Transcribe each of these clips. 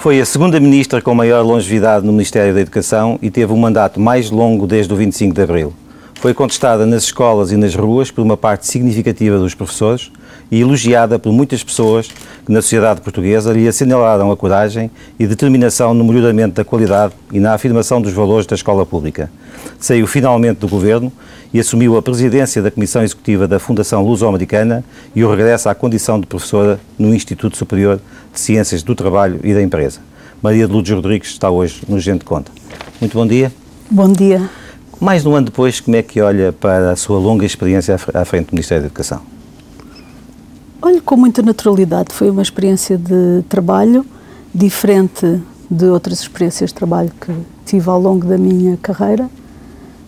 Foi a segunda ministra com maior longevidade no Ministério da Educação e teve um mandato mais longo desde o 25 de Abril. Foi contestada nas escolas e nas ruas por uma parte significativa dos professores e elogiada por muitas pessoas que na sociedade portuguesa lhe assinalaram a coragem e determinação no melhoramento da qualidade e na afirmação dos valores da escola pública. Saiu finalmente do governo e assumiu a presidência da Comissão Executiva da Fundação Luso-Americana e o regresso à condição de professora no Instituto Superior de Ciências do Trabalho e da Empresa. Maria de Lourdes Rodrigues está hoje no Gente Conta. Muito bom dia. Bom dia. Mais um ano depois, como é que olha para a sua longa experiência à frente do Ministério da Educação? Olho com muita naturalidade. Foi uma experiência de trabalho diferente de outras experiências de trabalho que tive ao longo da minha carreira.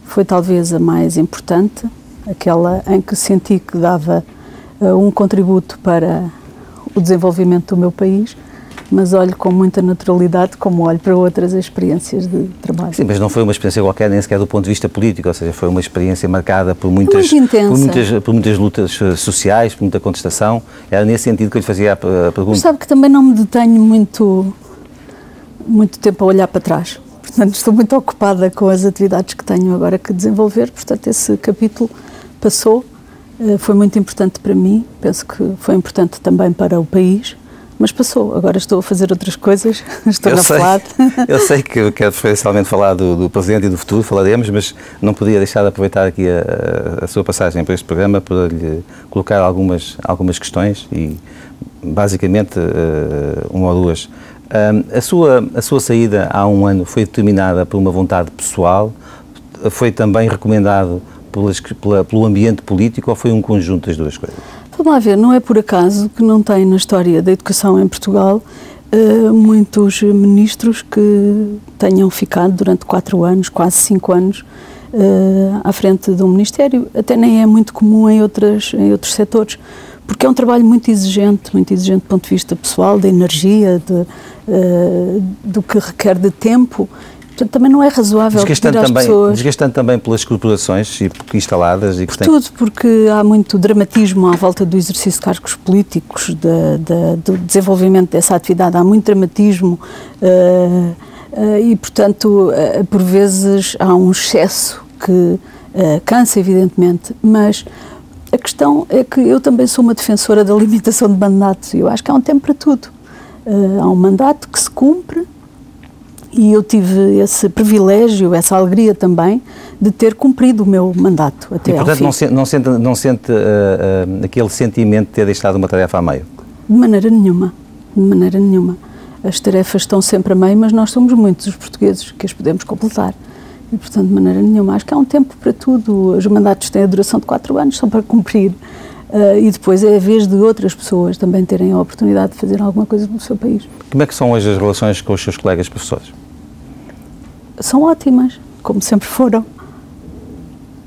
Foi talvez a mais importante, aquela em que senti que dava uh, um contributo para o desenvolvimento do meu país mas olho com muita naturalidade como olho para outras experiências de trabalho. Sim, mas não foi uma experiência qualquer, nem sequer do ponto de vista político, ou seja, foi uma experiência marcada por muitas, por muitas, por muitas lutas eh, sociais, por muita contestação. Era nesse sentido que eu lhe fazia a pergunta. Mas sabe que também não me detenho muito, muito tempo a olhar para trás. Portanto, estou muito ocupada com as atividades que tenho agora que desenvolver. Portanto, esse capítulo passou, eh, foi muito importante para mim, penso que foi importante também para o país mas passou. Agora estou a fazer outras coisas, estou eu na sei, Eu sei que quero preferencialmente falar do, do, presente e do futuro, falaremos, mas não podia deixar de aproveitar aqui a, a sua passagem para este programa para lhe colocar algumas, algumas questões e, basicamente, uh, uma ou duas. a, sua, a sua saída há um ano foi determinada por uma vontade pessoal? Foi também recomendado pelas, pela, pelo ambiente político ou foi um conjunto das duas coisas? Vamos lá ver, não é por acaso que não tem na história da educação em Portugal uh, muitos ministros que tenham ficado durante quatro anos, quase cinco anos, uh, à frente de um ministério. Até nem é muito comum em, outras, em outros setores, porque é um trabalho muito exigente, muito exigente do ponto de vista pessoal, de energia, de, uh, do que requer de tempo Portanto, também não é razoável desgastando pedir também, pessoas... Desgastando também pelas corporações instaladas e que Por tudo, porque há muito dramatismo à volta do exercício de cargos políticos, de, de, do desenvolvimento dessa atividade, há muito dramatismo uh, uh, e, portanto, uh, por vezes há um excesso que cansa, evidentemente, mas a questão é que eu também sou uma defensora da limitação de mandatos e eu acho que há um tempo para tudo. há um mandato que se cumpre, e eu tive esse privilégio, essa alegria também de ter cumprido o meu mandato até e, portanto, não sente, não sente, não sente uh, uh, aquele sentimento de ter deixado uma tarefa a meio? De maneira nenhuma, de maneira nenhuma. As tarefas estão sempre a meio, mas nós somos muitos os portugueses que as podemos completar. E, portanto, de maneira nenhuma. Acho que há um tempo para tudo. Os mandatos têm a duração de quatro anos, são para cumprir. Uh, e depois é a vez de outras pessoas também terem a oportunidade de fazer alguma coisa no seu país. Como é que são hoje as relações com os seus colegas professores? São ótimas, como sempre foram.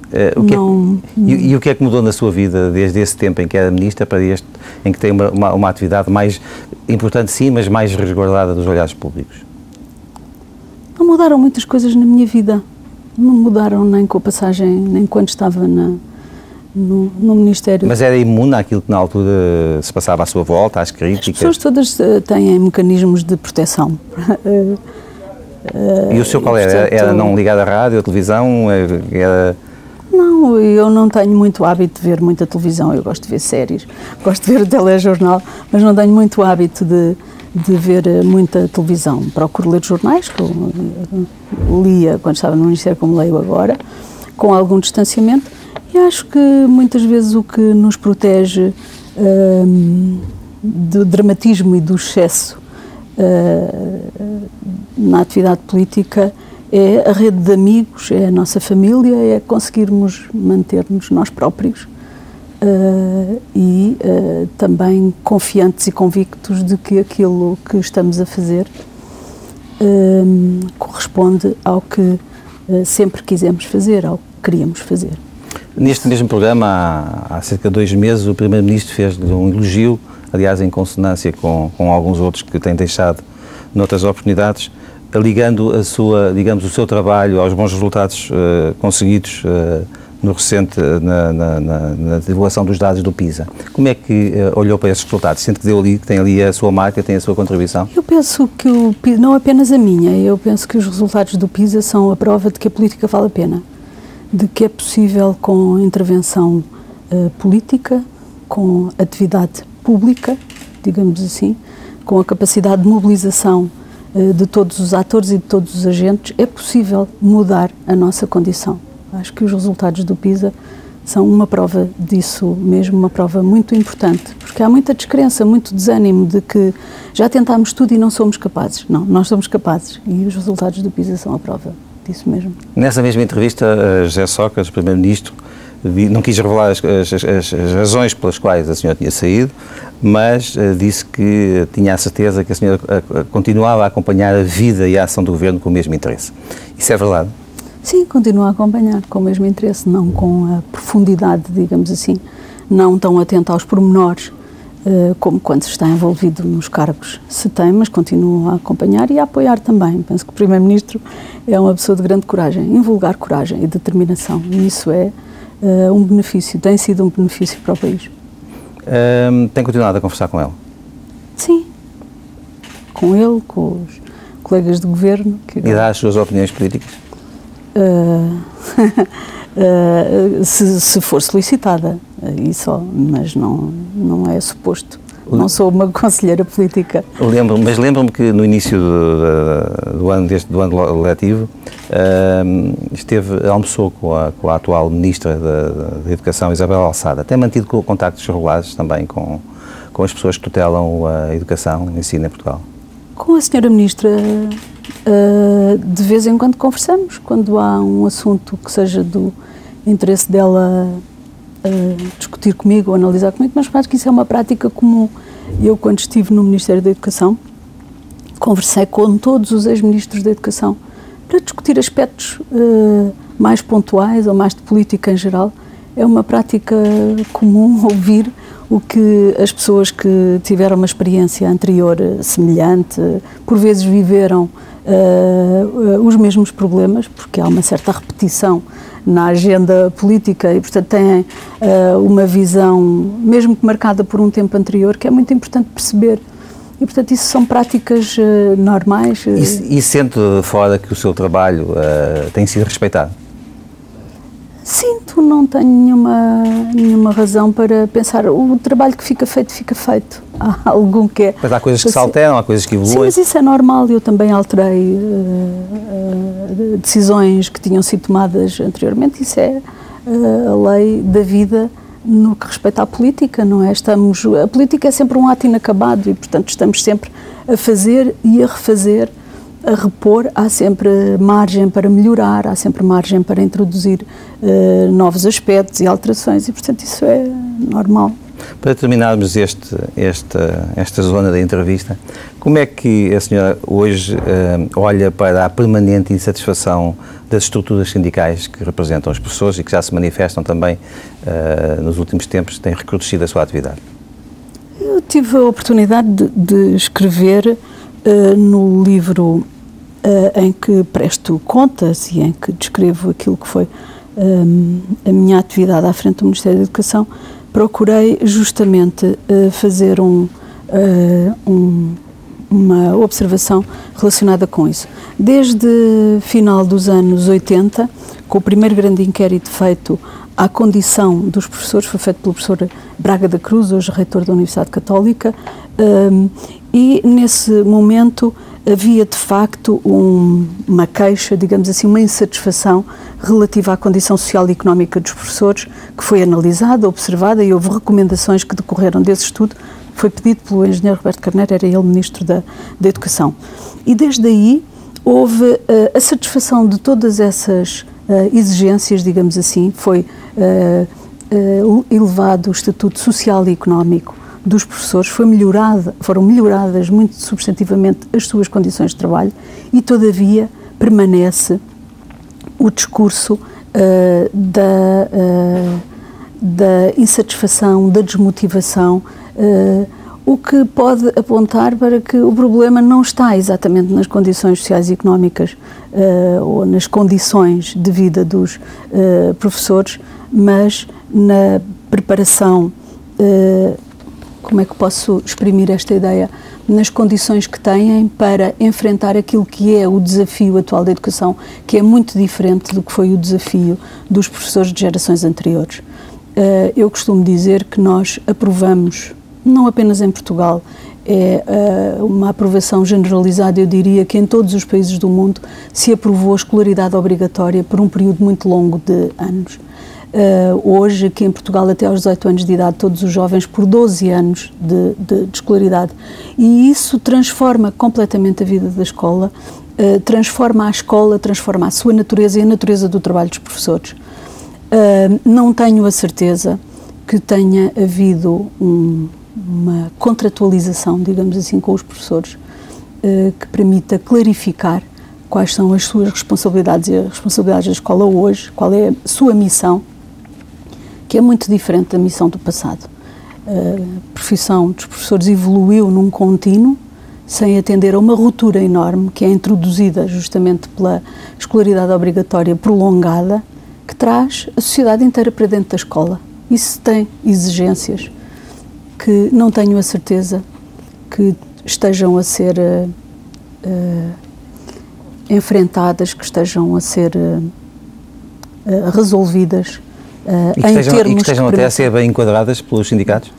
Uh, o que não, é, e, e, o que é que mudou na sua vida desde esse tempo em que era ministra para este, em que tem uma, uma, uma atividade mais importante, sim, mas mais resguardada dos olhares públicos? Não mudaram muitas coisas na minha vida. Não mudaram nem com a passagem, nem quando estava na, no, no, Ministério. Mas era imune àquilo que na altura se passava à sua volta, às críticas? As pessoas todas uh, têm mecanismos de proteção. Eh, e o seu qual era? Portanto, era não ligado à rádio, à televisão? Era... Não, eu não tenho muito hábito de ver muita televisão, eu gosto de ver séries, gosto de ver o telejornal, mas não tenho muito hábito de, de ver eh, muita televisão. Procuro ler jornais, que eu eh, lia quando estava no Ministério, como leio agora, com algum distanciamento, e acho que muitas vezes o que nos protege um, do dramatismo e do excesso uh, na atividade política é a rede de amigos, é a nossa família, é conseguirmos manter-nos nós próprios uh, e uh, também confiantes e convictos de que aquilo que estamos a fazer corresponde ao que sempre quisemos fazer, ao que queríamos fazer. Neste mesmo programa, há, há cerca de dois meses, o Primeiro-Ministro fez um elogio, aliás, em consonância com, com alguns outros que têm deixado noutras oportunidades, ligando a sua, digamos, o seu trabalho aos bons resultados uh, conseguidos uh, no recente, na, na, na, na, divulgação dos dados do PISA. Como é que uh, olhou para esses resultados? Sente que deu ali, tem ali a sua marca, tem a sua contribuição? Eu penso que o não apenas a minha, eu penso que os resultados do PISA são a prova de que a política vale a pena, de que é possível com intervenção política, com atividade pública, digamos assim, com a capacidade de mobilização uh, de todos os atores e de todos os agentes, é possível mudar a nossa condição. Acho que os resultados do PISA são uma prova disso mesmo, uma prova muito importante, porque há muita descrença, muito desânimo de que já tentámos tudo e não somos capazes. Não, nós somos capazes e os resultados do PISA são a prova disso mesmo. Nessa mesma entrevista, José Sócrates, Primeiro-Ministro, não quis revelar as, as, as, as, razões pelas quais a senhora tinha saído, mas uh, disse que tinha a certeza que a senhora uh, continuava a acompanhar a vida e a ação do governo com o mesmo interesse. Isso é verdade? Sim, continuo a acompanhar com o mesmo interesse, não com a profundidade, digamos assim, não tão atento aos pormenores uh, como quando se está envolvido nos cargos se tem, mas continuo a acompanhar e a apoiar também. Penso que o Primeiro-Ministro é uma pessoa de grande coragem, invulgar coragem e determinação, e isso é uh, um benefício, tem sido um benefício para o país. Um, tem continuado a conversar com ele? Sim, com ele, com os colegas de governo. Que... E dá as suas opiniões políticas? uh, se, se, for solicitada, e só, mas não, não é suposto. Não sou uma conselheira política. Lembro, mas lembro-me que no início do, do, ano, deste, do ano letivo uh, esteve, almoçou com a, com a atual Ministra da, da, Educação, Isabel Alçada. Tem mantido contactos regulares também com, com as pessoas que tutelam a educação e ensino em Portugal? Com a senhora Ministra Uh, de vez em quando conversamos, quando há um assunto que seja do interesse dela discutir comigo ou analisar comigo, mas acho que isso é uma prática comum. Eu, quando estive no Ministério da Educação, conversei com todos os ex-ministros da Educação para discutir aspectos uh, mais pontuais ou mais de política em geral. É uma prática comum ouvir o que as pessoas que tiveram uma experiência anterior semelhante, por vezes viveram uh, os mesmos problemas, porque há uma certa repetição na agenda política e, portanto, têm uh, uma visão, mesmo que marcada por um tempo anterior, que é muito importante perceber. E, portanto, isso são práticas uh, normais. E, e sente fora que o seu trabalho tem sido respeitado? Sinto, não tenho nenhuma, nenhuma razão para pensar. O trabalho que fica feito, fica feito. Há algum que é. Mas há coisas que se alteram, há coisas que evoluem. Sim, mas isso é normal. Eu também alterei uh, uh, decisões que tinham sido tomadas anteriormente. Isso é uh, a lei da vida no que respeita à política, não é? Estamos, a política é sempre um ato inacabado e, portanto, estamos sempre a fazer e a refazer a repor, há sempre margem para melhorar, há sempre margem para introduzir uh, novos aspectos e alterações e, portanto, isso é normal. Para terminarmos este, esta, esta zona da entrevista, como é que a senhora hoje uh, olha para a permanente insatisfação das estruturas sindicais que representam as pessoas e que já se manifestam também uh, nos últimos tempos, têm recrudescido a sua atividade? Eu tive a oportunidade de, de escrever uh, no livro uh, em que presto contas e em que descrevo aquilo que foi um, a minha atividade à frente do Ministério da Educação, procurei justamente uh, fazer um, uh, um, uma observação relacionada com isso. Desde final dos anos 80, com o primeiro grande inquérito feito à condição dos professores, foi feito pelo professor Braga da Cruz, hoje reitor da Universidade Católica, e nesse momento havia de facto um, uma queixa, digamos assim, uma insatisfação relativa à condição social e económica dos professores, que foi analisada, observada e houve recomendações que decorreram desse estudo. Foi pedido pelo engenheiro Roberto Carneiro, era ele ministro da, da Educação. E desde aí houve uh, a satisfação de todas essas uh, exigências, digamos assim, foi uh, elevado o estatuto social e económico dos professores foi melhorada, foram melhoradas muito substantivamente as suas condições de trabalho e, todavia, permanece o discurso uh, da, uh, da insatisfação, da desmotivação, uh, o que pode apontar para que o problema não está exatamente nas condições sociais e económicas ou nas condições de vida dos professores, mas na preparação, como é que posso exprimir esta ideia? Nas condições que têm para enfrentar aquilo que é o desafio atual da educação, que é muito diferente do que foi o desafio dos professores de gerações anteriores. eu costumo dizer que nós aprovamos não apenas em Portugal, é uh, uma aprovação generalizada, eu diria que em todos os países do mundo se aprovou a escolaridade obrigatória por um período muito longo de anos. Uh, hoje, aqui em Portugal, até aos 18 anos de idade, todos os jovens por 12 anos de, de, de escolaridade. E isso transforma completamente a vida da escola, uh, transforma a escola, transforma a sua natureza e a natureza do trabalho dos professores. não tenho a certeza que tenha havido um uma contratualização, digamos assim, com os professores, que permita clarificar quais são as suas responsabilidades e as responsabilidades da escola hoje, qual é a sua missão, que é muito diferente da missão do passado. A profissão dos professores evoluiu num contínuo, sem atender a uma ruptura enorme que é introduzida justamente pela escolaridade obrigatória prolongada, que traz a sociedade inteira para dentro da escola. Isso tem exigências que não tenho a certeza que estejam a ser uh, uh, enfrentadas, que estejam a ser uh, resolvidas e que, estejam, e que estejam até a ser bem enquadradas pelos sindicatos?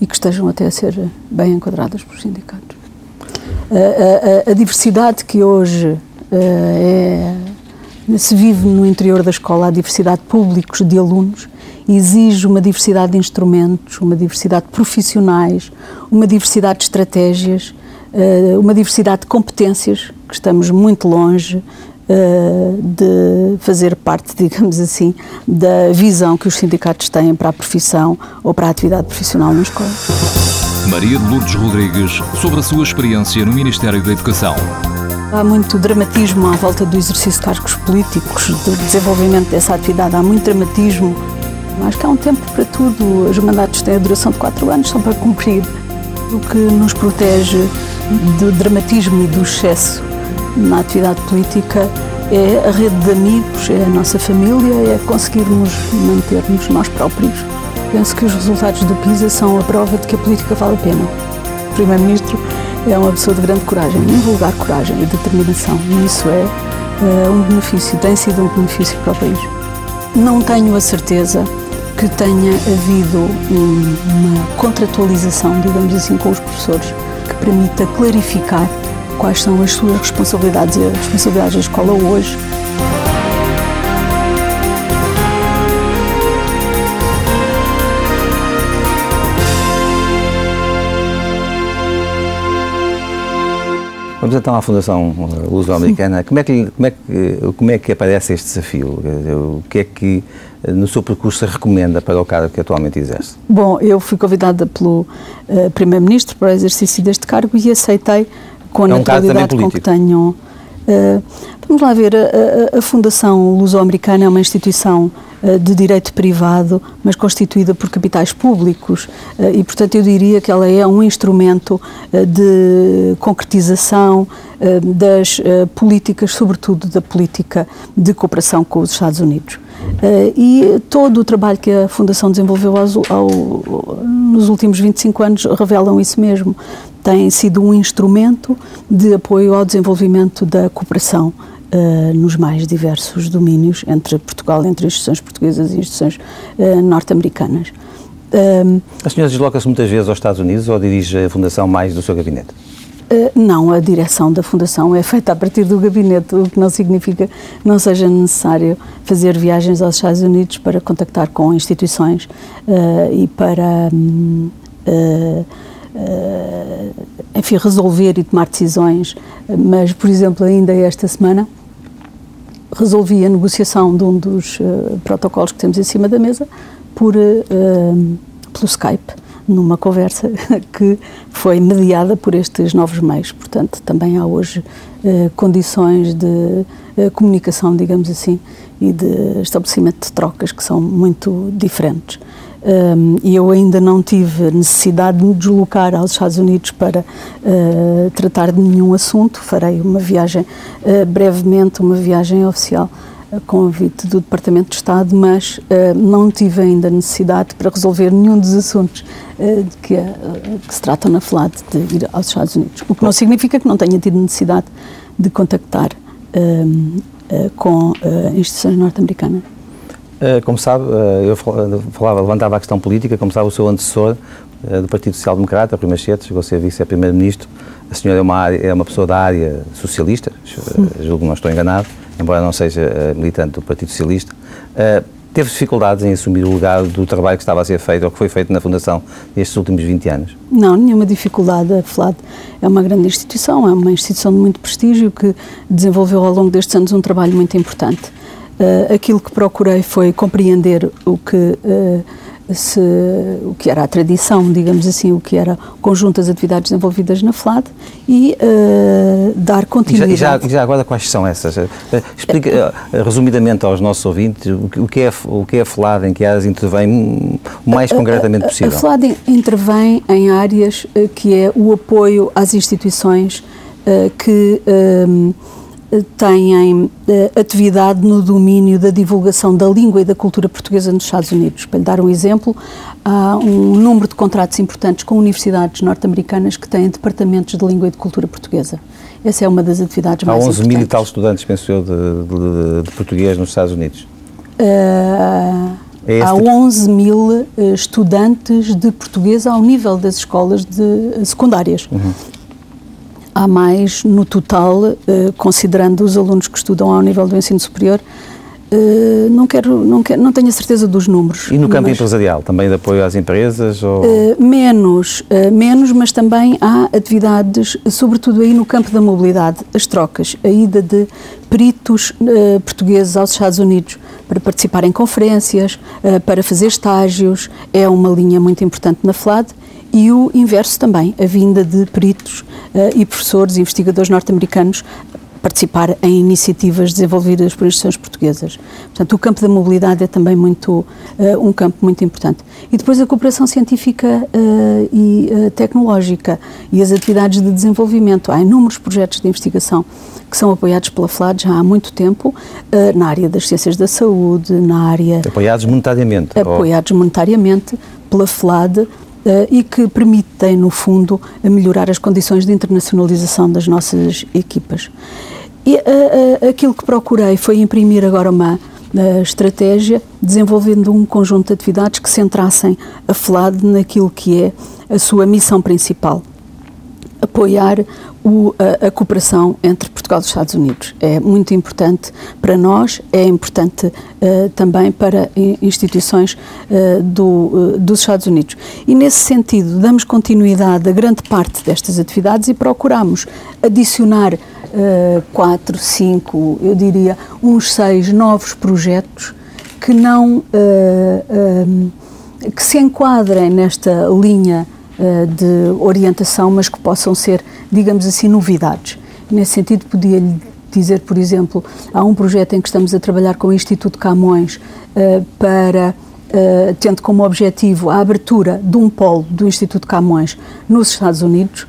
E que estejam até a ser bem enquadradas pelos sindicatos. A, a, a diversidade que hoje é, se vive no interior da escola, a diversidade de públicos de alunos, exige uma diversidade de instrumentos, uma diversidade de profissionais, uma diversidade de estratégias, eh, uma diversidade de competências, que estamos muito longe eh, de fazer parte, digamos assim, da visão que os sindicatos têm para a profissão ou para a atividade profissional na escola. Maria de Lourdes Rodrigues, sobre a sua experiência no Ministério da Educação. Há muito dramatismo à volta do exercício de cargos políticos, do desenvolvimento dessa atividade. Há muito dramatismo Acho que há um tempo para tudo. Os mandatos têm a duração de quatro anos, são para cumprir. O que nos protege do dramatismo e do excesso na atividade política é a rede de amigos, é a nossa família, é conseguirmos manter-nos nós próprios. Penso que os resultados do PISA são a prova de que a política vale a pena. O Primeiro-Ministro é uma pessoa de grande coragem, invulgar coragem e determinação, e isso é uh, um benefício, tem sido um benefício para o país. Não tenho a certeza que tenha havido uma contratualização, digamos assim, com os professores, que permita clarificar quais são as suas responsabilidades e as responsabilidades da escola hoje Vamos então à Fundação uh, Luso-Americana. Como, é que, como, é que, como é que aparece este desafio? O que é que uh, no seu percurso recomenda para o cargo que atualmente exerce? Bom, eu fui convidada pelo uh, Primeiro-Ministro para o exercício deste cargo e aceitei com a é um naturalidade com que tenho. Uh, vamos lá ver, a, a, a Fundação Luso-Americana é uma instituição eh, de direito privado, mas constituída por capitais públicos eh, e, portanto, eu diria que ela é um instrumento de concretização das políticas, sobretudo da política de cooperação com os Estados Unidos. E todo o trabalho que a Fundação desenvolveu ao, nos últimos 25 anos revelam isso mesmo. Tem sido um instrumento de apoio ao desenvolvimento da cooperação Uh, nos mais diversos domínios entre Portugal, entre instituições portuguesas e instituições uh, norte-americanas. Uh, a senhora desloca-se muitas vezes aos Estados Unidos ou dirige a Fundação mais do seu gabinete? Eh, não, a direção da Fundação é feita a partir do gabinete, o que não significa não seja necessário fazer viagens aos Estados Unidos para contactar com instituições e para. Um, enfim, resolver e tomar decisões, mas, por exemplo, ainda esta semana resolvi a negociação de um dos uh, protocolos que temos em cima da mesa por, uh, pelo Skype, numa conversa que foi mediada por estes novos meios. Portanto, também há hoje uh, condições de comunicação, digamos assim, e de estabelecimento de trocas que são muito diferentes. um, e eu ainda não tive necessidade de me deslocar aos Estados Unidos para uh, tratar de nenhum assunto. Farei uma viagem uh, brevemente, uma viagem oficial a convite do Departamento de Estado, mas uh, não tive ainda necessidade para resolver nenhum dos assuntos uh, que, uh, que, se tratam na FLAD de ir aos Estados Unidos. O que não significa que não tenha tido necessidade de contactar com instituições norte-americanas. Como sabe, eu falava, levantava a questão política, como sabe, o seu antecessor do Partido Social Democrata, Rui Machete, chegou a ser vice-primeiro-ministro. A senhora é uma, área, é uma pessoa da área socialista, julgo que não estou enganado embora não seja uh, militante do Partido Socialista, uh, teve dificuldades em assumir o legado do trabalho que estava a ser feito ou que foi feito na Fundação nestes últimos 20 anos? Não, nenhuma dificuldade. A FLAD é uma grande instituição, é uma instituição de muito prestígio que desenvolveu ao longo destes anos um trabalho muito importante. Uh, aquilo que procurei foi compreender o que se, o que era a tradição, digamos assim, o que era o conjunto das atividades desenvolvidas na FLAD e uh, dar continuidade. E já, e já, agora quais são essas? Uh, explica uh, resumidamente aos nossos ouvintes o que, é, o que é a FLAD, em que áreas intervém o mais concretamente possível. A, a FLAD intervém em áreas que é o apoio às instituições que têm eh, atividade no domínio da divulgação da língua e da cultura portuguesa nos Estados Unidos. Para lhe dar um exemplo, há um número de contratos importantes com universidades norte-americanas que têm departamentos de língua e de cultura portuguesa. Essa é uma das atividades há mais importantes. Há 11 mil e tal estudantes, penso eu, de, de, de português nos Estados Unidos. Uh, é há 11 mil uh, estudantes de português ao nível das escolas de, secundárias. Uhum há mais no total, eh, considerando os alunos que estudam ao nível do ensino superior, Uh, não quero, não quero, não tenho a certeza dos números. E no campo mas, empresarial, também de apoio às empresas? Ou... Uh, menos, uh, menos, mas também há atividades, sobretudo aí no campo da mobilidade, as trocas, a ida de peritos portugueses aos Estados Unidos para participar em conferências, para fazer estágios, é uma linha muito importante na FLAD e o inverso também, a vinda de peritos uh, e professores e investigadores norte-americanos participar em iniciativas desenvolvidas por instituições portuguesas. Portanto, o campo da mobilidade é também muito uh, um campo muito importante. E depois a cooperação científica uh, e uh, tecnológica e as atividades de desenvolvimento. Há inúmeros projetos de investigação que são apoiados pela FLAD já há muito tempo na área das ciências da saúde, na área... Apoiados monetariamente? Apoiados ou... monetariamente pela FLAD, e que permitem, no fundo, melhorar as condições de internacionalização das nossas equipas. E uh, aquilo que procurei foi imprimir agora uma estratégia, desenvolvendo um conjunto de atividades que centrassem a FLAD naquilo que é a sua missão principal apoiar o, a, a, cooperação entre Portugal e os Estados Unidos. É muito importante para nós, é importante uh, também para instituições uh, do, uh, dos Estados Unidos. E nesse sentido, damos continuidade a grande parte destas atividades e procuramos adicionar quatro, cinco, eu diria, uns seis novos projetos que não que se enquadrem nesta linha de orientação, mas que possam ser, digamos assim, novidades. Nesse sentido, podia-lhe dizer, por exemplo, há um projeto em que estamos a trabalhar com o Instituto Camões uh, para, uh, tendo como objetivo a abertura de um polo do Instituto Camões nos Estados Unidos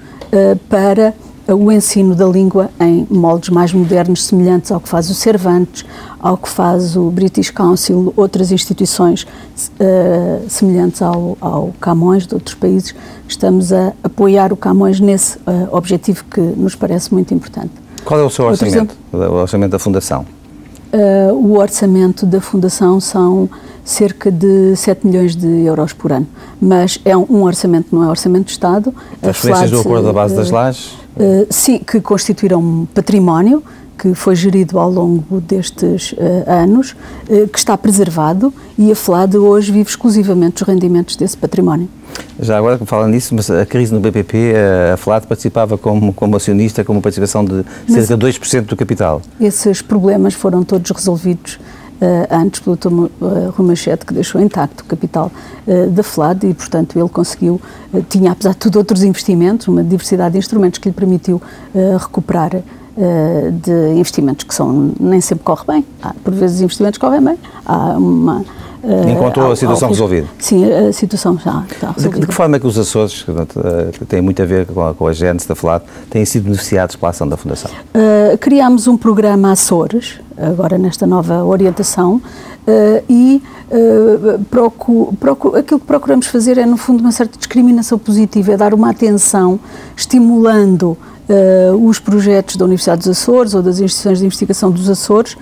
para o ensino da língua em moldes mais modernos, semelhantes ao que faz o Cervantes, ao que faz o British Council, outras instituições uh, semelhantes ao, ao, Camões de outros países. Estamos a apoiar o Camões nesse uh, objetivo que nos parece muito importante. Qual é o seu orçamento, o orçamento da Fundação? Uh, o orçamento da Fundação são cerca de 7 milhões de euros por ano. Mas é um, um orçamento, não é orçamento de Estado. Transferências do acordo da base das lajes? Uh, sim, que constituíram um património que foi gerido ao longo destes uh, anos, uh, que está preservado e a FLAD hoje vive exclusivamente dos rendimentos desse património. Já agora, falando nisso, mas a crise no BPP, a FLAD participava como, como acionista, com uma participação de cerca de 2% do capital. Esses problemas foram todos resolvidos Uh, antes pelo Dr. Uh, Rui Machete, que deixou intacto o capital uh, da FLAD e, portanto, ele conseguiu, tinha apesar de tudo outros investimentos, uma diversidade de instrumentos que lhe permitiu recuperar de investimentos que são, nem sempre corre bem, há, por vezes investimentos correm bem, há uma Encontrou a situação resolvida? Sim, a situação já está resolvida. De, de que forma é que os Açores, que têm muito a ver com a, com a Gênesis da FLAD, têm sido beneficiados pela ação da Fundação? Uh, criámos um programa Açores, agora nesta nova orientação, uh, e uh, procu, procu, aquilo que procuramos fazer é, no fundo, uma certa discriminação positiva, é dar uma atenção, estimulando os projetos da Universidade dos Açores ou das instituições de investigação dos Açores,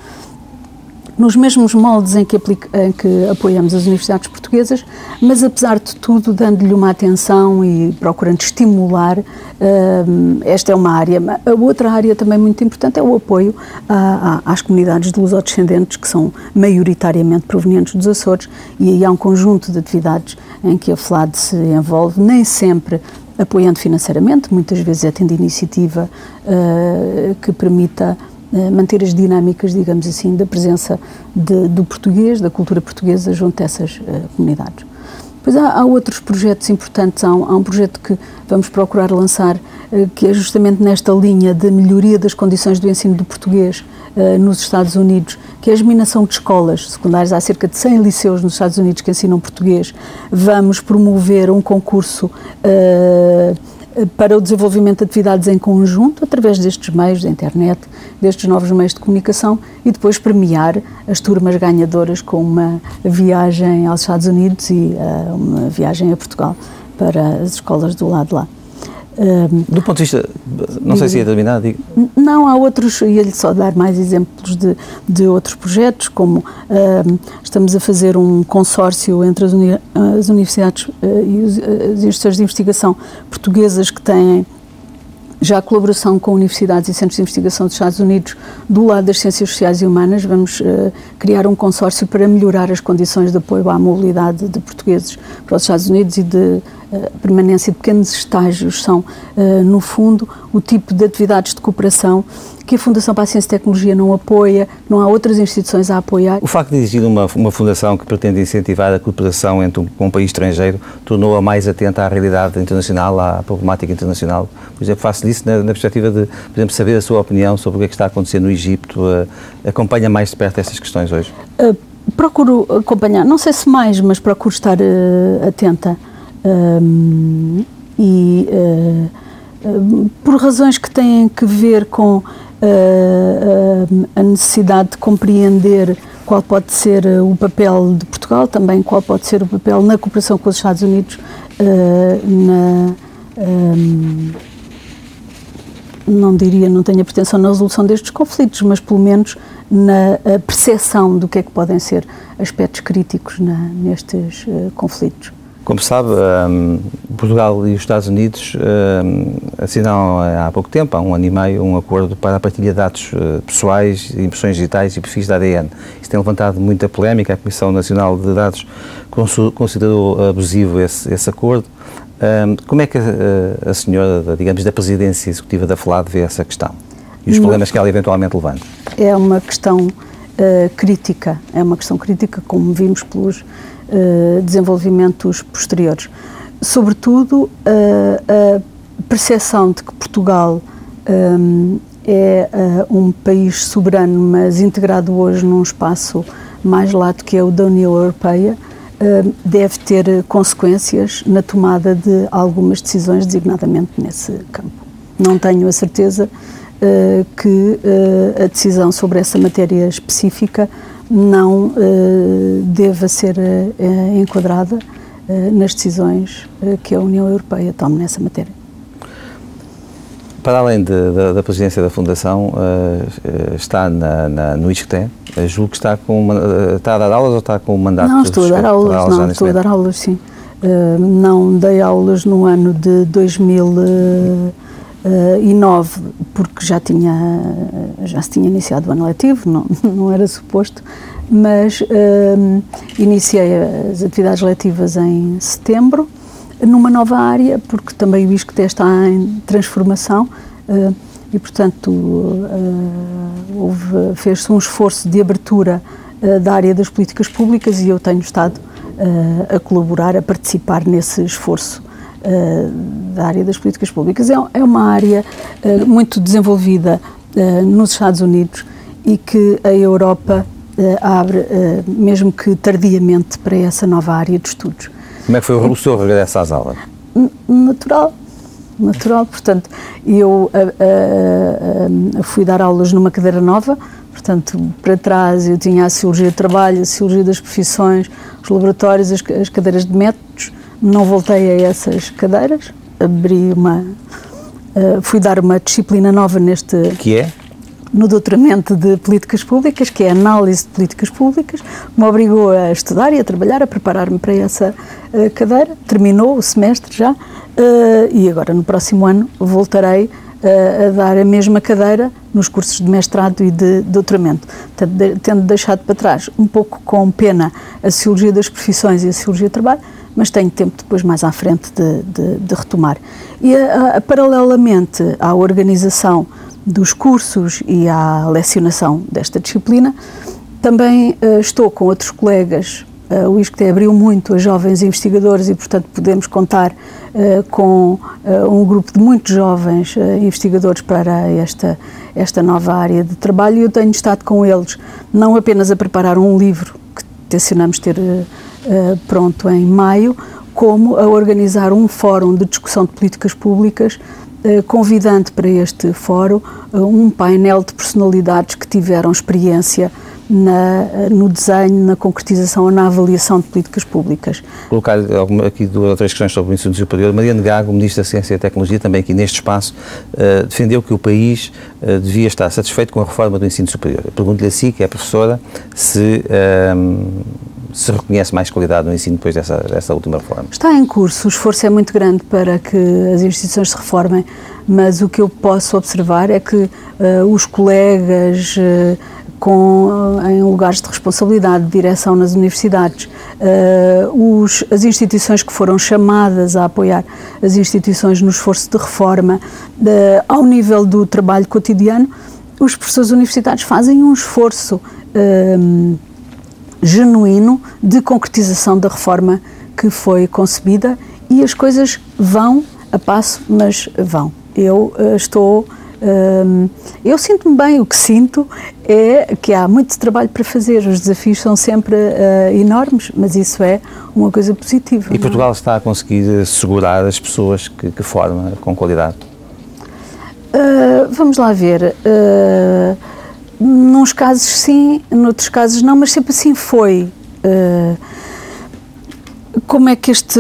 nos mesmos moldes em que, aplica, em que, apoiamos as universidades portuguesas, mas apesar de tudo dando-lhe uma atenção e procurando estimular. Uh, esta é uma área. A outra área também muito importante é o apoio a, a, às comunidades de lusodescendentes, que são maioritariamente provenientes dos Açores, e aí há um conjunto de atividades em que a FLAD se envolve, nem sempre apoiando financeiramente, muitas vezes é tendo iniciativa uh, que permita eh, manter as dinâmicas, digamos assim, da presença de, do português, da cultura portuguesa junto a essas uh, comunidades. Pois há, há, outros projetos importantes, há um, há um, projeto que vamos procurar lançar, uh, que é justamente nesta linha de melhoria das condições do ensino do português nos Estados Unidos, que é a germinação de escolas secundárias. Há cerca de 100 liceus nos Estados Unidos que ensinam português. Vamos promover um concurso para o desenvolvimento de atividades em conjunto através destes meios da internet, destes novos meios de comunicação e depois premiar as turmas ganhadoras com uma viagem aos Estados Unidos e uh, uma viagem a Portugal para as escolas do lado de lá. Do ponto de vista, não sei se ia terminar, digo. Não, há outros, ia-lhe só dar mais exemplos de, de outros projetos, como uh, estamos a fazer um consórcio entre as, uni as universidades uh, e os, as instituições de investigação portuguesas que têm já a colaboração com universidades e centros de investigação dos Estados Unidos do lado das ciências sociais e humanas, vamos uh, criar um consórcio para melhorar as condições de apoio à mobilidade de portugueses para os Estados Unidos e de a permanência de pequenos estágios são, uh, no fundo, o tipo de atividades de cooperação que a Fundação para a Ciência e Tecnologia não apoia, não há outras instituições a apoiar. O facto de existir uma, uma fundação que pretende incentivar a cooperação entre um, um país estrangeiro tornou-a mais atenta à realidade internacional, à problemática internacional. Por exemplo, faço isso na, na perspectiva de, por exemplo, saber a sua opinião sobre o que é que está acontecendo no Egito. Uh, acompanha mais de perto essas questões hoje? Uh, procuro acompanhar, não sei se mais, mas procuro estar atenta um, e uh, por razões que têm que ver com uh, a necessidade de compreender qual pode ser o papel de Portugal, também qual pode ser o papel na cooperação com os Estados Unidos na um, não diria, não tenho a pretensão na resolução destes conflitos, mas pelo menos na percepção do que é que podem ser aspectos críticos na, nestes uh, conflitos. Como sabe, um, Portugal e os Estados Unidos um, assinaram há pouco tempo, há um ano e meio, um acordo para a partilha de dados uh, pessoais, impressões digitais e perfis de ADN. Isso tem levantado muita polémica. A Comissão Nacional de Dados considerou abusivo esse, esse acordo. Um, como é que a, a, senhora, digamos, da presidência executiva da FLAD vê essa questão e os problemas que ela eventualmente levanta? É uma questão uh, crítica, é uma questão crítica, como vimos pelos uh, desenvolvimentos posteriores. Sobretudo, uh, a percepção de que Portugal um, é um país soberano, mas integrado hoje num espaço mais lato que é o da União Europeia, deve ter consequências na tomada de algumas decisões, designadamente nesse campo. Não tenho a certeza uh, que uh, a decisão sobre essa matéria específica não uh, deva ser enquadrada nas decisões que a União Europeia tome nessa matéria. Para além de, de, da presidência da Fundação, está na, na, no ISCTE, julgo que está, com está a dar aulas ou está com o mandato? Não, estou a dar aulas, dar aulas não, estou a dar aulas, sim. não dei aulas no ano de 2000 uh, e nove, porque já, tinha, já se tinha iniciado o ano letivo, não, não era suposto, mas uh, iniciei as atividades letivas em setembro, numa nova área, porque também o ISCTE está em transformação uh, e, portanto, fez-se um esforço de abertura da área das políticas públicas e eu tenho estado a colaborar, a participar nesse esforço uh, da área das políticas públicas. É, é uma área uh, muito desenvolvida uh, nos Estados Unidos e que a Europa abre, mesmo que tardiamente, para essa nova área de estudos. Como é que foi o seu regresso às aulas? Natural, natural. Portanto, eu fui dar aulas numa cadeira nova, portanto, para trás eu tinha a Ciologia de Trabalho, a Ciologia das Profissões, os laboratórios, as, as cadeiras de métodos, não voltei a essas cadeiras, abri uma, uh, fui dar uma disciplina nova neste... Que é? No doutoramento de Políticas Públicas, que é Análise de Políticas Públicas, me obrigou a estudar e a trabalhar, a preparar-me para essa uh, cadeira. Terminou o semestre já uh, e agora no próximo ano voltarei a dar a mesma cadeira nos cursos de mestrado e de doutoramento, tendo deixado para trás, um pouco com pena, a Sociologia das Profissões e a Sociologia do Trabalho, mas tenho tempo depois mais à frente de, de, de retomar. E a, a, paralelamente à organização dos cursos e à lecionação desta disciplina, também uh, estou com outros colegas. Uh, o ISCTE abriu muito a jovens investigadores e, portanto, podemos contar uh, com um grupo de muitos jovens investigadores para esta, esta nova área de trabalho e eu tenho estado com eles, não apenas a preparar um livro que tencionamos ter pronto em maio, como a organizar um fórum de discussão de políticas públicas, uh, convidando para este fórum uh, um painel de personalidades que tiveram experiência na, no desenho, na concretização ou na avaliação de políticas públicas. Colocar alguma, aqui duas ou três questões sobre o ensino superior. Mariana Gago, Ministra da Ciência e Tecnologia, também aqui neste espaço, uh, defendeu que o país uh, devia estar satisfeito com a reforma do ensino superior. Pergunto-lhe a si, que é professora, se uh, se reconhece mais qualidade no ensino depois dessa, dessa última reforma? Está em curso, o esforço é muito grande para que as instituições se reformem, mas o que eu posso observar é que uh, os colegas uh, com, uh, em lugares de responsabilidade, de direção nas universidades, os, as instituições que foram chamadas a apoiar as instituições no esforço de reforma, ao nível do trabalho cotidiano, os professores universitários fazem um esforço genuíno de concretização da reforma que foi concebida e as coisas vão a passo, mas vão. Eu uh, estou. Uh, eu sinto-me bem, o que sinto é que há muito trabalho para fazer, os desafios são sempre uh, enormes, mas isso é uma coisa positiva. E é? Portugal é? está a conseguir segurar as pessoas que, que forma com qualidade? vamos lá ver. Uh, Nuns casos sim, noutros casos não, mas sempre assim foi. Uh, como é que este,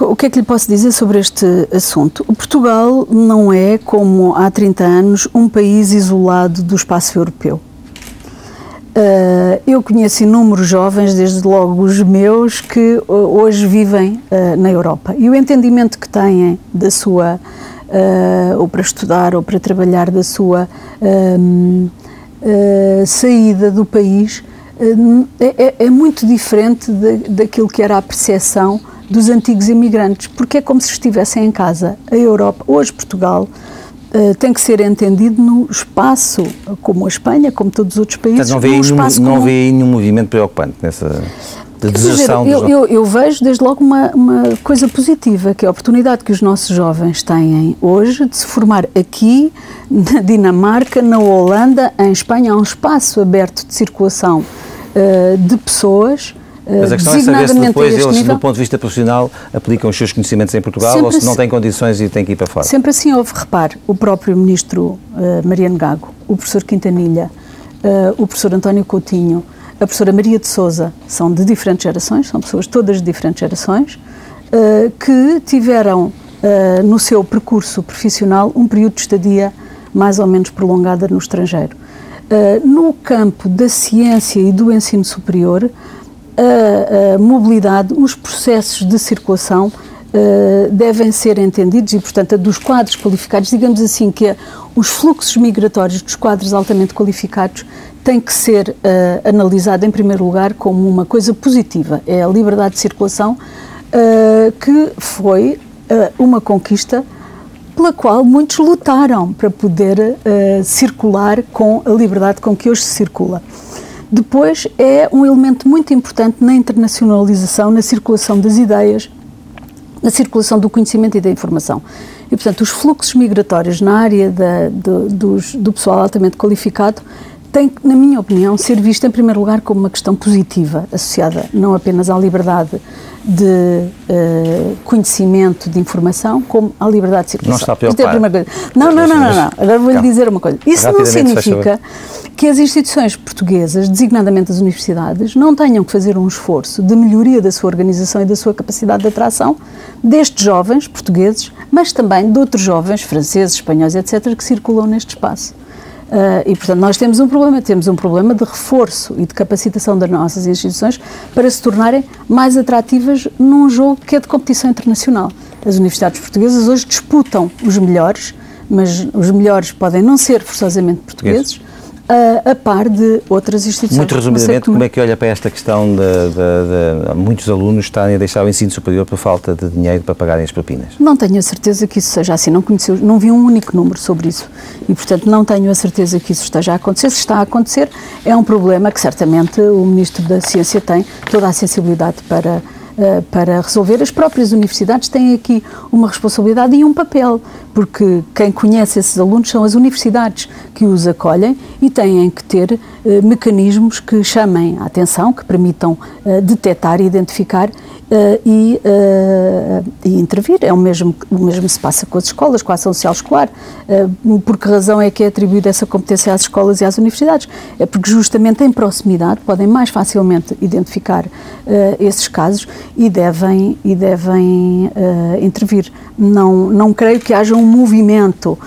o que é que lhe posso dizer sobre este assunto? O Portugal não é, como há 30 anos, um país isolado do espaço europeu. Uh, eu conheço inúmeros jovens, desde logo os meus, que uh, hoje vivem uh, na Europa. E o entendimento que têm da sua, ou para estudar, ou para trabalhar, da sua uh, saída do país uh, é, é, muito diferente de, daquilo que era a percepção dos antigos imigrantes, porque é como se estivessem em casa. A Europa, hoje Portugal, Uh, tem que ser entendido no espaço, como a Espanha, como todos os outros países. Portanto, não vê, nenhum, não vê nenhum movimento preocupante nessa de deserção dizer, eu, eu, eu, vejo desde logo uma, uma coisa positiva, que é a oportunidade que os nossos jovens têm hoje de se formar aqui, na Dinamarca, na Holanda, em Espanha. Há um espaço aberto de circulação uh, de pessoas. Uh, Mas a questão é saber se depois eles, nível, do ponto de vista profissional, aplicam os seus conhecimentos em Portugal ou se não têm condições e têm que ir para fora. Sempre assim houve, repare, o próprio ministro uh, Mariano Gago, o professor Quintanilha, o professor António Coutinho, a professora Maria de Souza são de diferentes gerações, são pessoas todas de diferentes gerações, uh, que tiveram uh, no seu percurso profissional um período de estadia mais ou menos prolongada no estrangeiro. Uh, no campo da ciência e do ensino superior, a, a mobilidade, os processos de circulação Uh, devem ser entendidos e, portanto, dos quadros qualificados, digamos assim, que os fluxos migratórios dos quadros altamente qualificados tem que ser uh, em primeiro lugar, como uma coisa positiva. É a liberdade de circulação, uh, que foi uh, uma conquista pela qual muitos lutaram para poder circular com a liberdade com que hoje se circula. Depois, é um elemento muito importante na internacionalização, na circulação das ideias, na circulação do conhecimento e da informação. E, portanto, os fluxos migratórios na área da, do, dos, do pessoal altamente qualificado tem na minha opinião, ser vista em primeiro lugar como uma questão positiva, associada não apenas à liberdade de uh, conhecimento, de informação, como à liberdade de circulação. Não está preocupado. É não, não, não, não, não. Agora vou-lhe dizer uma coisa. Isso não significa que as instituições portuguesas, designadamente as universidades, não tenham que fazer um esforço de melhoria da sua organização e da sua capacidade de atração destes jovens portugueses, mas também de outros jovens franceses, espanhóis, etc., que circulam neste espaço. Uh, e, portanto, nós temos um problema, temos um problema de reforço e de capacitação das nossas instituições para se tornarem mais atrativas num jogo que é de competição internacional. As universidades portuguesas hoje disputam os melhores, mas os melhores podem não ser forçosamente portugueses, a, a, par de outras instituições. Muito resumidamente, como é que olha para esta questão de, de, de, muitos alunos estarem a deixar o ensino superior por falta de dinheiro para pagarem as propinas? Não tenho a certeza que isso seja assim, não, não vi um único número sobre isso e, portanto, não tenho a certeza que isso esteja a acontecer. Se está a acontecer, é um problema que certamente o Ministro da Ciência tem toda a sensibilidade para eh, para resolver. As próprias universidades têm aqui uma responsabilidade e um papel, porque quem conhece esses alunos são as universidades que os acolhem e têm que ter uh, mecanismos que chamem a atenção, que permitam uh, detectar identificar Uh, e, uh, e, intervir. É o mesmo, o mesmo se passa com as escolas, com a ação social escolar. Uh, por que razão é que é atribuída essa competência às escolas e às universidades? É porque justamente em proximidade podem mais facilmente identificar esses casos e devem, e devem intervir. Não, não creio que haja um movimento,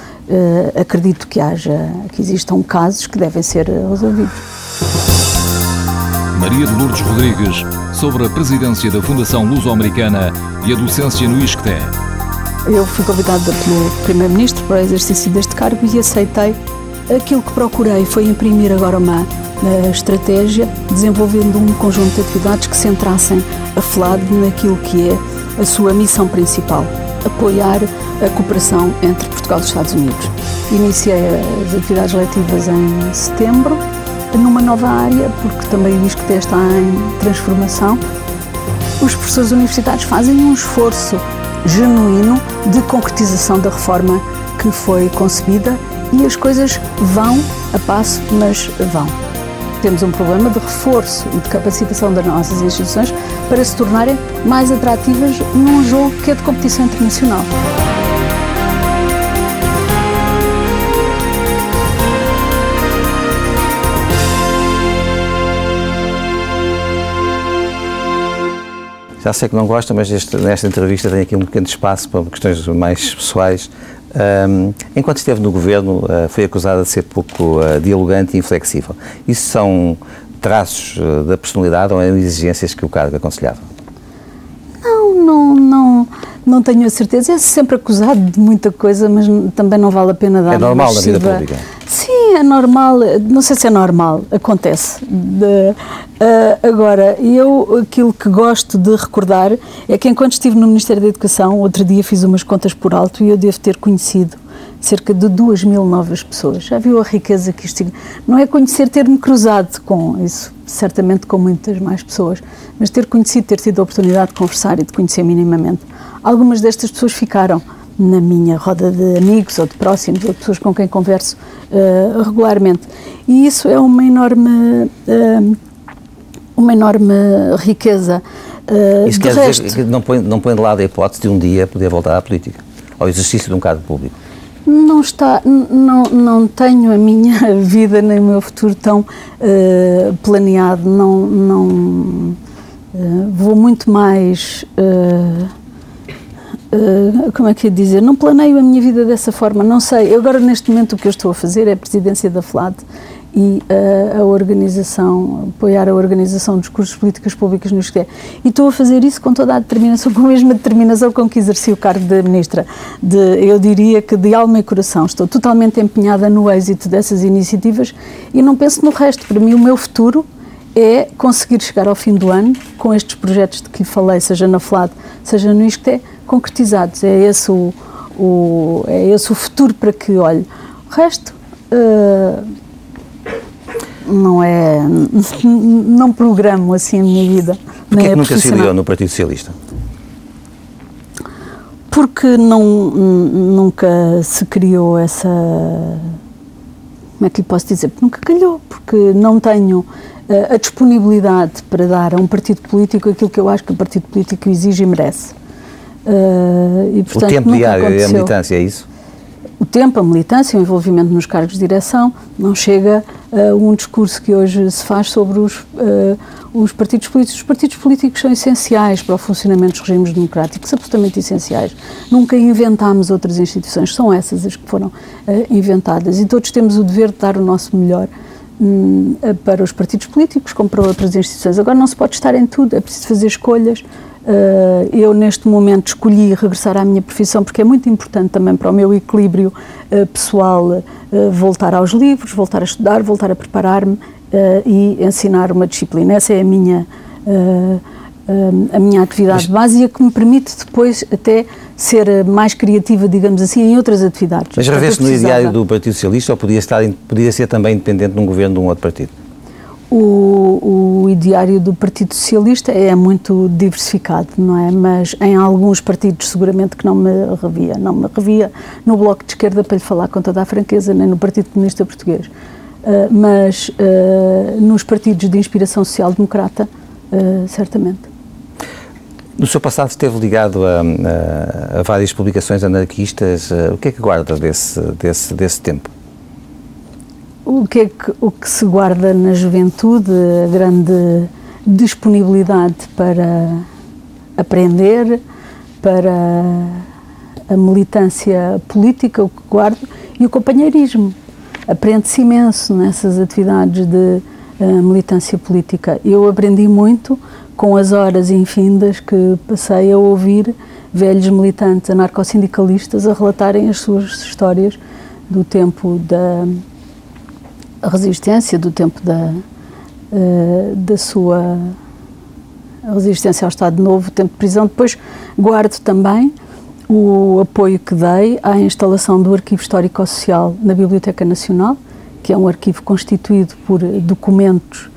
acredito que haja, que existam casos que devem ser resolvidos. Maria de Lourdes Rodrigues sobre a presidência da Fundação Luso-Americana e a docência no ISCTE. Eu fui convidada pelo Primeiro-Ministro para o exercício deste cargo e aceitei. Aquilo que procurei foi imprimir agora uma, uma estratégia, desenvolvendo um conjunto de atividades que centrassem a FLAD naquilo que é a sua missão principal, apoiar a cooperação entre Portugal e os Estados Unidos. Iniciei as atividades letivas em setembro numa nova área, porque também diz que está em transformação. Os professores universitários fazem um esforço genuíno de concretização da reforma que foi concebida e as coisas vão a passo, mas vão. Temos um problema de reforço e de capacitação das nossas instituições para se tornarem mais atrativas num jogo que é de competição internacional. Já sei que não gosta, mas nesta entrevista tem aqui um pequeno espaço para questões mais pessoais. Um, enquanto esteve no governo, uh, foi acusada de ser pouco uh, dialogante e inflexível. Isso são traços uh, da personalidade ou é exigências que o cargo aconselhava? Não, não, não, não tenho a certeza. É sempre acusado de muita coisa, mas também não vale a pena dar. É normal na vida pública. Sim, é normal. Não sei se é normal, acontece. De, uh, agora, eu aquilo que gosto de recordar é que enquanto estive no Ministério da Educação, outro dia fiz umas contas por alto e eu devo ter conhecido cerca de 2 mil novas pessoas. Já viu a riqueza que isto Não é conhecer, ter-me cruzado com isso, certamente com muitas mais pessoas, mas ter conhecido, ter tido a oportunidade de conversar e de conhecer minimamente. Algumas destas pessoas ficaram na minha roda de amigos ou de próximos ou de pessoas com quem converso uh, regularmente. E isso é uma enorme, uh, uma enorme riqueza. Uh, isso quer resto, dizer que não põe, não põe de lado a hipótese de um dia poder voltar à política, ao exercício de um cargo público? Não está, não, não tenho a minha vida nem o meu futuro tão planeado, não, não vou muito mais Uh, como é que é dizer, não planeio a minha vida dessa forma, não sei. Eu agora, neste momento, o que eu estou a fazer é a presidência da FLAD e uh, a organização, apoiar a organização dos cursos de políticas públicas no ISCTE. E estou a fazer isso com toda a determinação, com a mesma determinação com que exerci o cargo de ministra. De, eu diria que de alma e coração. Estou totalmente empenhada no êxito dessas iniciativas e não penso no resto. Para mim, o meu futuro é conseguir chegar ao fim do ano com estes projetos de que lhe falei, seja na FLAD, seja no ISCTE, concretizados. É esse o, o, é esse o futuro para que olhe. O resto uh, não é. Não programo assim a minha vida. Porquê que nunca se aliou no Partido Socialista? Porque não, nunca se criou essa como é que lhe posso dizer? Nunca calhou, porque não tenho uh, a disponibilidade para dar a um partido político aquilo que eu acho que o partido político exige e merece. Uh, e, portanto, o tempo diário e a militância, é isso? O tempo, a militância, o envolvimento nos cargos de direção, não chega a um discurso que hoje se faz sobre os, uh, os partidos políticos. Os partidos políticos são essenciais para o funcionamento dos regimes democráticos, absolutamente essenciais. Nunca inventámos outras instituições, são essas as que foram uh, inventadas e todos temos o dever de dar o nosso melhor um, para os partidos políticos como para outras instituições. Agora não se pode estar em tudo, é preciso fazer escolhas eu, neste momento, escolhi regressar à minha profissão porque é muito importante também para o meu equilíbrio uh, pessoal uh, voltar aos livros, voltar a estudar, voltar a preparar-me e ensinar uma disciplina. Essa é a minha, a minha atividade Mas, básica que me permite depois até ser mais criativa, digamos assim, em outras atividades. Mas revê-se no ideário do Partido Socialista ou podia, estar, podia ser também independente de um governo de um outro partido? O, o ideário do Partido Socialista é muito diversificado, não é? Mas em alguns partidos seguramente que não me revia. Não me revia no Bloco de Esquerda, para lhe falar com toda a franqueza, nem no Partido Comunista Português. Uh, mas uh, nos partidos de inspiração social-democrata, uh, certamente. No seu passado esteve ligado a, a, a várias publicações anarquistas. o que é que guarda desse, desse, desse tempo? O que é que, o que se guarda na juventude, a grande disponibilidade para aprender, para a militância política, o que guardo, e o companheirismo. Aprende-se imenso nessas atividades de uh, militância política. Eu aprendi muito com as horas infindas que passei a ouvir velhos militantes anarcossindicalistas a relatarem as suas histórias do tempo da resistência do tempo da, uh, da sua resistência ao Estado Novo, tempo de prisão. Depois guardo também o apoio que dei à instalação do Arquivo Histórico-Social na Biblioteca Nacional, que é um arquivo constituído por documentos,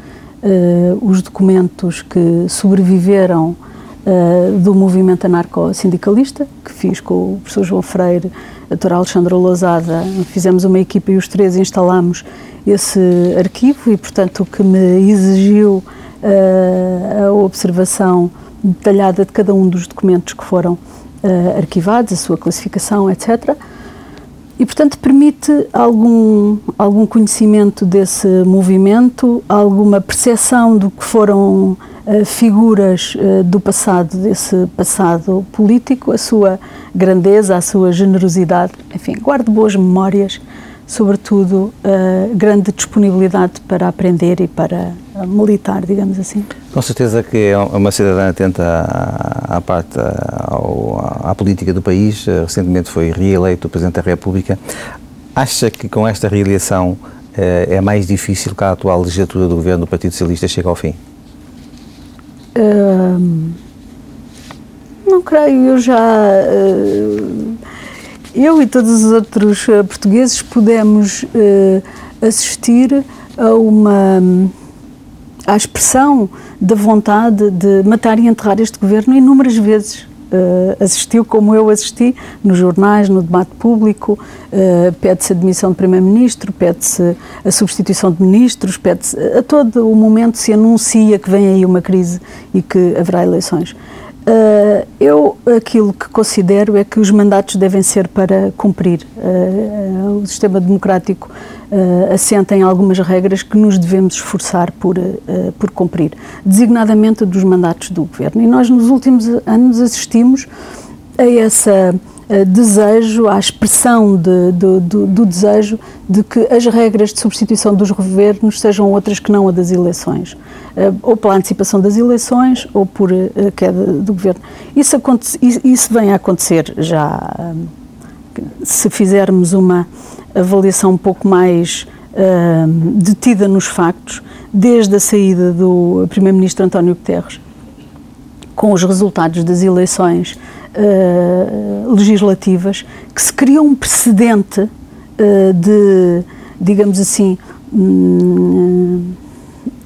uh, os documentos que sobreviveram uh, do movimento anarco-sindicalista, que fiz com o professor João Freire, a doutora Alexandra Lousada, fizemos uma equipa e os três instalamos esse arquivo e, portanto, o que me exigiu uh, a observação detalhada de cada um dos documentos que foram uh, arquivados, a sua classificação, etc. E, portanto, permite algum, algum conhecimento desse movimento, alguma percepção do que foram figuras uh, do passado, desse passado político, a sua grandeza, a sua generosidade. Enfim, guardo boas memórias sobretudo, uh, grande disponibilidade para aprender e para militar, digamos assim. Com certeza que é uma cidadã atenta à, à parte, ao, à política do país. Recentemente foi reeleito o Presidente da República. Acha que com esta reeleição é mais difícil que a atual legislatura do governo do Partido Socialista chegue ao fim? Não creio, eu já eu e todos os outros uh, portugueses pudemos uh, assistir a uma à expressão da vontade de matar e enterrar este governo inúmeras vezes. Uh, assistiu como eu assisti nos jornais, no debate público, uh, pede-se a demissão do Primeiro-Ministro, pede-se a substituição de ministros, pede-se a todo o momento se anuncia que vem aí uma crise e que haverá eleições. Uh, eu aquilo que considero é que os mandatos devem ser para cumprir. Uh, o sistema democrático uh, assenta em algumas regras que nos devemos esforçar por, por cumprir, designadamente dos mandatos do governo. E nós, nos últimos anos, assistimos a essa desejo, à expressão de, do, do, desejo de que as regras de substituição dos governos sejam outras que não a das eleições, uh, ou pela antecipação das eleições ou por uh, queda do governo. Isso, isso vem a acontecer já, se fizermos uma avaliação um pouco mais detida nos factos, desde a saída do Primeiro-Ministro António Guterres, com os resultados das eleições uh, legislativas que se criou um precedente uh, de, digamos assim, hum,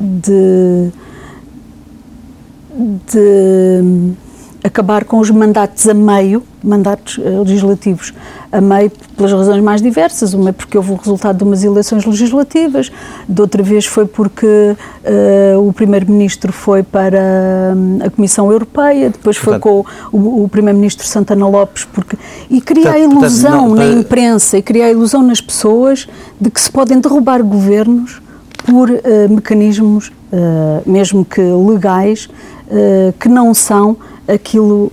de, de acabar com os mandatos a meio, mandatos uh, legislativos a meio, pelas razões mais diversas. Uma é porque houve o resultado de umas eleições legislativas, de outra vez foi porque uh, o Primeiro-Ministro foi para hum, a Comissão Europeia, depois foi portanto, com o, o Primeiro-Ministro Santana Lopes, porque, e cria portanto, a ilusão portanto, não, na imprensa e cria a ilusão nas pessoas de que se podem derrubar governos por uh, mecanismos, uh, mesmo que legais, uh, que não são aquilo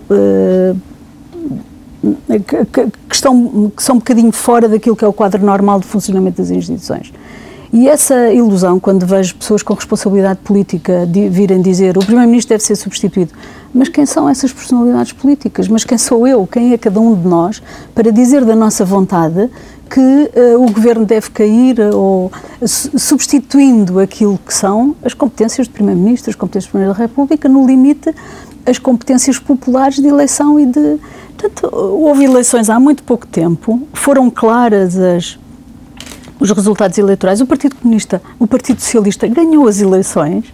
que, que, estão, que são um bocadinho fora daquilo que é o quadro normal de funcionamento das instituições. E essa ilusão, quando vejo pessoas com responsabilidade política de virem dizer o Primeiro-Ministro deve ser substituído, mas quem são essas personalidades políticas? Mas quem sou eu? Quem é cada um de nós para dizer da nossa vontade que uh, o governo deve cair uh, ou substituindo aquilo que são as competências do Primeiro-Ministro, as competências do Primeiro da República, no limite as competências populares de eleição e de. Portanto, houve eleições há muito pouco tempo, foram claras as, os resultados eleitorais. O Partido Comunista, o Partido Socialista ganhou as eleições.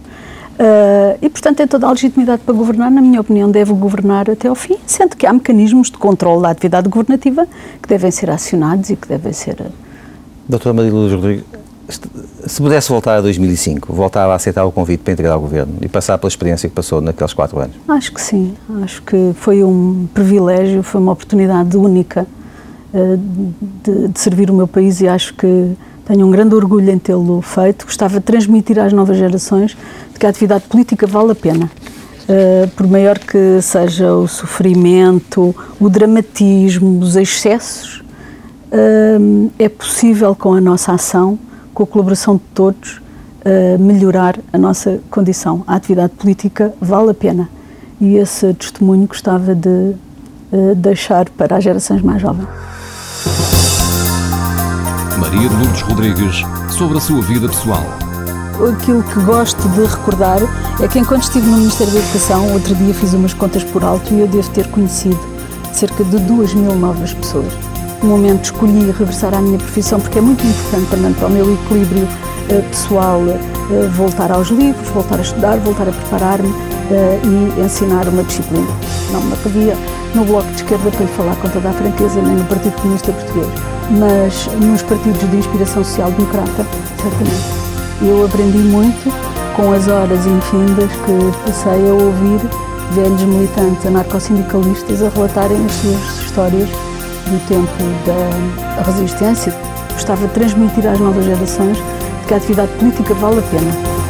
Uh, e, portanto, tem toda a legitimidade para governar, na minha opinião, deve governar até ao fim, sendo que há mecanismos de controle da atividade governativa que devem ser acionados e que devem ser. Doutora Maria Luz Rodrigues, se pudesse voltar a 2005, voltava a aceitar o convite para integrar o governo e passar pela experiência que passou naqueles quatro anos? Acho que sim. Acho que foi um privilégio, foi uma oportunidade única uh, de, de servir o meu país e acho que tenho um grande orgulho em tê-lo feito. Gostava de transmitir às novas gerações que a atividade política vale a pena. Uh, por maior que seja o sofrimento, o dramatismo, os excessos, uh, é possível com a nossa ação, com a colaboração de todos, uh, melhorar a nossa condição. A atividade política vale a pena e esse testemunho gostava de deixar para as gerações mais jovens. Maria de Lourdes Rodrigues sobre a sua vida pessoal. Aquilo que gosto de recordar é que enquanto estive no Ministério da Educação, outro dia fiz umas contas por alto e eu devo ter conhecido cerca de duas mil novas pessoas. No momento escolhi regressar à minha profissão porque é muito importante também para o meu equilíbrio uh, pessoal uh, voltar aos livros, voltar a estudar, voltar a preparar-me uh, e ensinar uma disciplina. Não me havia no Bloco de Esquerda para lhe falar com toda a franqueza, nem no Partido Comunista Português mas nos partidos de inspiração social-democrata, certamente. Eu aprendi muito com as horas infindas que passei a ouvir velhos militantes anarcossindicalistas a relatarem as suas histórias do tempo da resistência. Gostava de transmitir às novas gerações que a atividade política vale a pena.